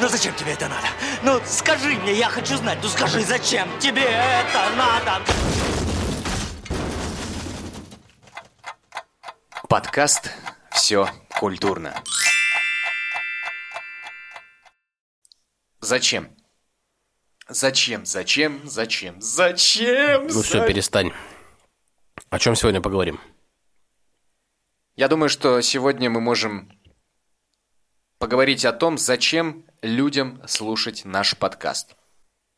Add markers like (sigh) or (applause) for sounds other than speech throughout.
Ну зачем тебе это надо? Ну скажи мне, я хочу знать. Ну скажи, зачем тебе это надо? Подкаст «Все культурно». Зачем? Зачем, зачем, зачем, зачем? Ну все, перестань. О чем сегодня поговорим? Я думаю, что сегодня мы можем поговорить о том, зачем людям слушать наш подкаст.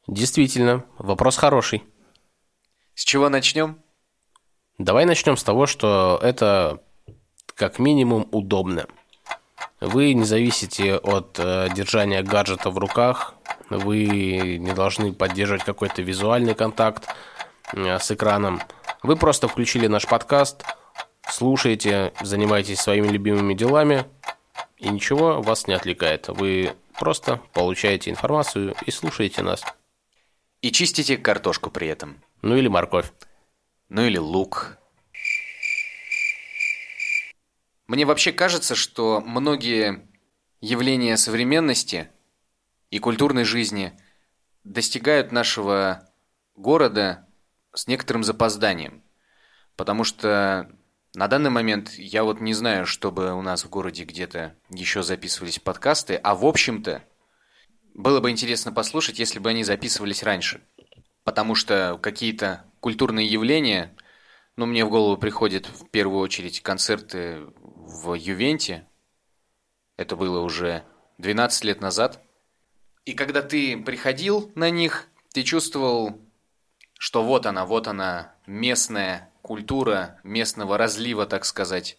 Действительно, вопрос хороший. С чего начнем? Давай начнем с того, что это как минимум удобно. Вы не зависите от э, держания гаджета в руках, вы не должны поддерживать какой-то визуальный контакт э, с экраном. Вы просто включили наш подкаст, слушаете, занимаетесь своими любимыми делами, и ничего вас не отвлекает. Вы просто получаете информацию и слушаете нас. И чистите картошку при этом. Ну или морковь. Ну или лук. Мне вообще кажется, что многие явления современности и культурной жизни достигают нашего города с некоторым запозданием. Потому что на данный момент я вот не знаю, чтобы у нас в городе где-то еще записывались подкасты, а в общем-то было бы интересно послушать, если бы они записывались раньше. Потому что какие-то культурные явления, ну, мне в голову приходят в первую очередь концерты в Ювенте. Это было уже 12 лет назад. И когда ты приходил на них, ты чувствовал, что вот она, вот она, местная культура, местного разлива, так сказать.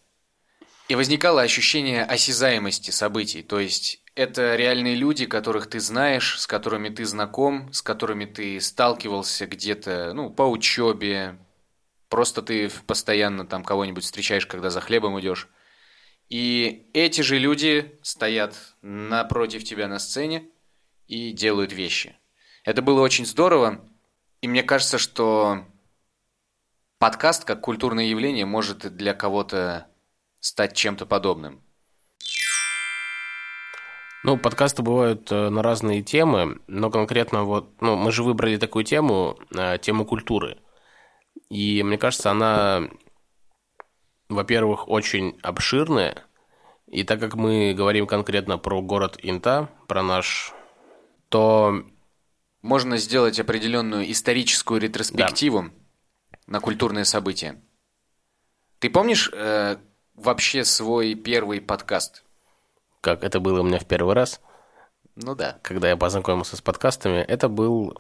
И возникало ощущение осязаемости событий, то есть это реальные люди, которых ты знаешь, с которыми ты знаком, с которыми ты сталкивался где-то, ну, по учебе, просто ты постоянно там кого-нибудь встречаешь, когда за хлебом идешь. И эти же люди стоят напротив тебя на сцене и делают вещи. Это было очень здорово, и мне кажется, что подкаст как культурное явление может для кого-то стать чем-то подобным. Ну, подкасты бывают э, на разные темы, но конкретно вот, ну, мы же выбрали такую тему, э, тему культуры. И мне кажется, она во-первых, очень обширная. И так как мы говорим конкретно про город Инта, про наш, то... Можно сделать определенную историческую ретроспективу да. На культурные события. Ты помнишь э, вообще свой первый подкаст? Как это было у меня в первый раз? Ну да. Когда я познакомился с подкастами, это был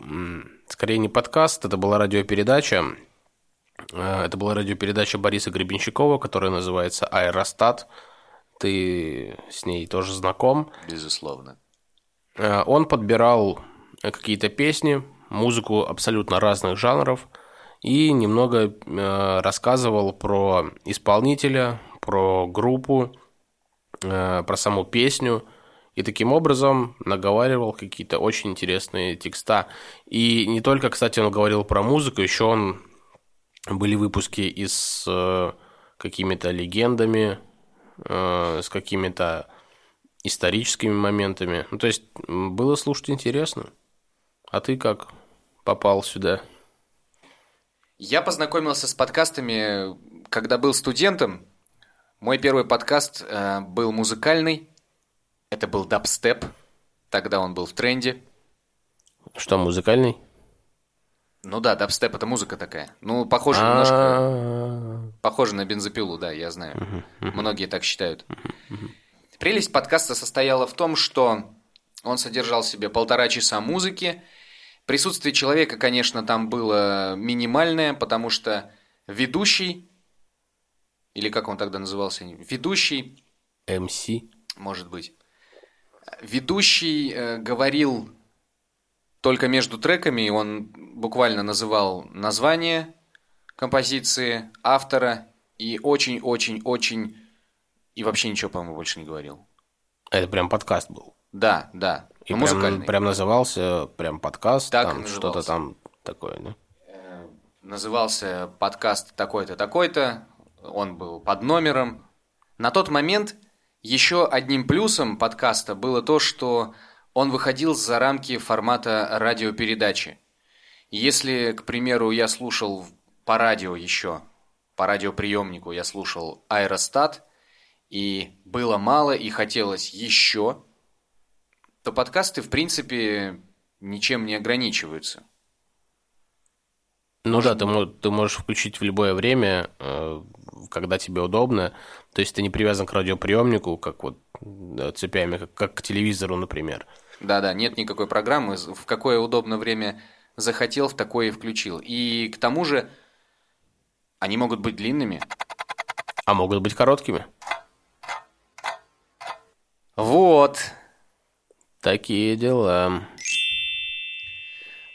скорее не подкаст, это была радиопередача, Э, это была радиопередача Бориса Гребенщикова, которая называется «Аэростат». Ты с ней тоже знаком. Безусловно. Э, он подбирал какие-то песни, музыку абсолютно разных жанров и немного э, рассказывал про исполнителя, про группу, про саму песню. И таким образом наговаривал какие-то очень интересные текста. И не только, кстати, он говорил про музыку, еще он были выпуски и с э, какими-то легендами, э, с какими-то историческими моментами. Ну, то есть было слушать интересно. А ты как попал сюда? Я познакомился с подкастами, когда был студентом. Мой первый подкаст э, был музыкальный. Это был дабстеп. Тогда он был в тренде. Что, музыкальный? Ну да, дабстеп это музыка такая. Ну, похоже немножко... Похоже на бензопилу, да, я знаю. Многие так считают. Прелесть подкаста состояла в том, что он содержал в себе полтора часа музыки. Присутствие человека, конечно, там было минимальное, потому что ведущий, или как он тогда назывался, ведущий... МС? Может быть. Ведущий э, говорил только между треками он буквально называл название композиции, автора и очень-очень-очень... И вообще ничего, по-моему, больше не говорил. Это прям подкаст был? Да, да. И прям, музыкальный. прям назывался прям подкаст, так там что-то там такое, да? Э, назывался подкаст такой-то, такой-то. Он был под номером. На тот момент еще одним плюсом подкаста было то, что он выходил за рамки формата радиопередачи. Если, к примеру, я слушал по радио еще, по радиоприемнику я слушал аэростат, и было мало, и хотелось еще, то подкасты, в принципе, ничем не ограничиваются. Ну да, ты, ты можешь включить в любое время, э, когда тебе удобно. То есть ты не привязан к радиоприемнику, как вот цепями, как, как к телевизору, например. Да-да, нет никакой программы. В какое удобное время захотел, в такое и включил. И к тому же они могут быть длинными. А могут быть короткими. Вот. Такие дела.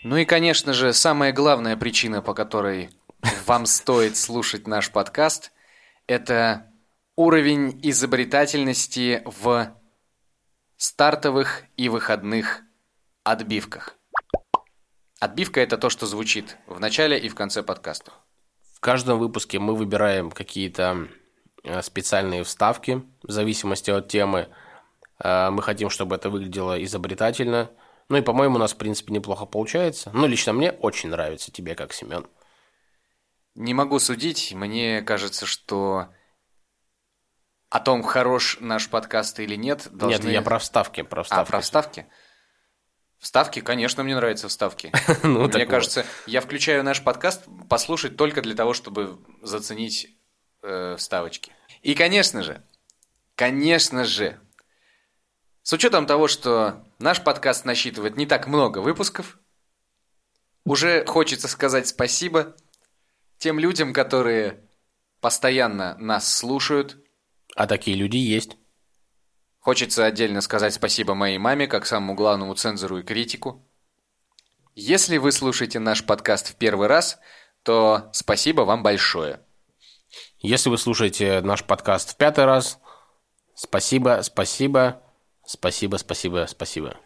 Ну и, конечно же, самая главная причина, по которой вам стоит слушать наш подкаст, это уровень изобретательности в стартовых и выходных отбивках. Отбивка – это то, что звучит в начале и в конце подкаста. В каждом выпуске мы выбираем какие-то э, специальные вставки в зависимости от темы. Э, мы хотим, чтобы это выглядело изобретательно. Ну и, по-моему, у нас, в принципе, неплохо получается. Ну, лично мне очень нравится тебе, как Семен. Не могу судить. Мне кажется, что о том, хорош наш подкаст или нет, должны... Нет, я про вставки. Про вставки. А, про вставки? Вставки, конечно, мне нравятся вставки. (laughs) ну, мне кажется, я включаю наш подкаст послушать только для того, чтобы заценить э, вставочки. И, конечно же, конечно же, с учетом того, что наш подкаст насчитывает не так много выпусков, уже хочется сказать спасибо тем людям, которые постоянно нас слушают. А такие люди есть. Хочется отдельно сказать спасибо моей маме, как самому главному цензору и критику. Если вы слушаете наш подкаст в первый раз, то спасибо вам большое. Если вы слушаете наш подкаст в пятый раз, спасибо, спасибо, спасибо, спасибо, спасибо.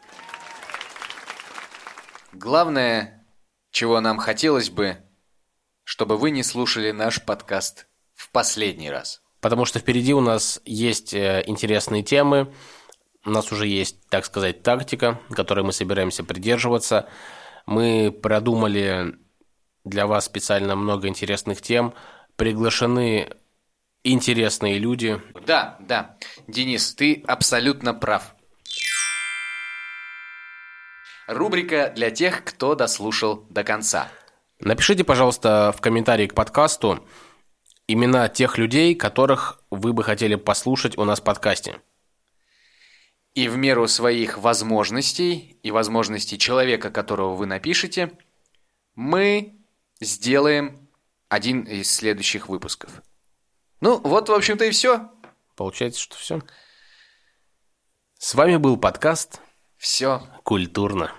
Главное, чего нам хотелось бы, чтобы вы не слушали наш подкаст в последний раз – потому что впереди у нас есть э, интересные темы, у нас уже есть, так сказать, тактика, которой мы собираемся придерживаться. Мы продумали для вас специально много интересных тем, приглашены интересные люди. Да, да, Денис, ты абсолютно прав. Рубрика для тех, кто дослушал до конца. Напишите, пожалуйста, в комментарии к подкасту, имена тех людей, которых вы бы хотели послушать у нас в подкасте. И в меру своих возможностей и возможностей человека, которого вы напишете, мы сделаем один из следующих выпусков. Ну, вот, в общем-то, и все. Получается, что все. С вами был подкаст «Все культурно».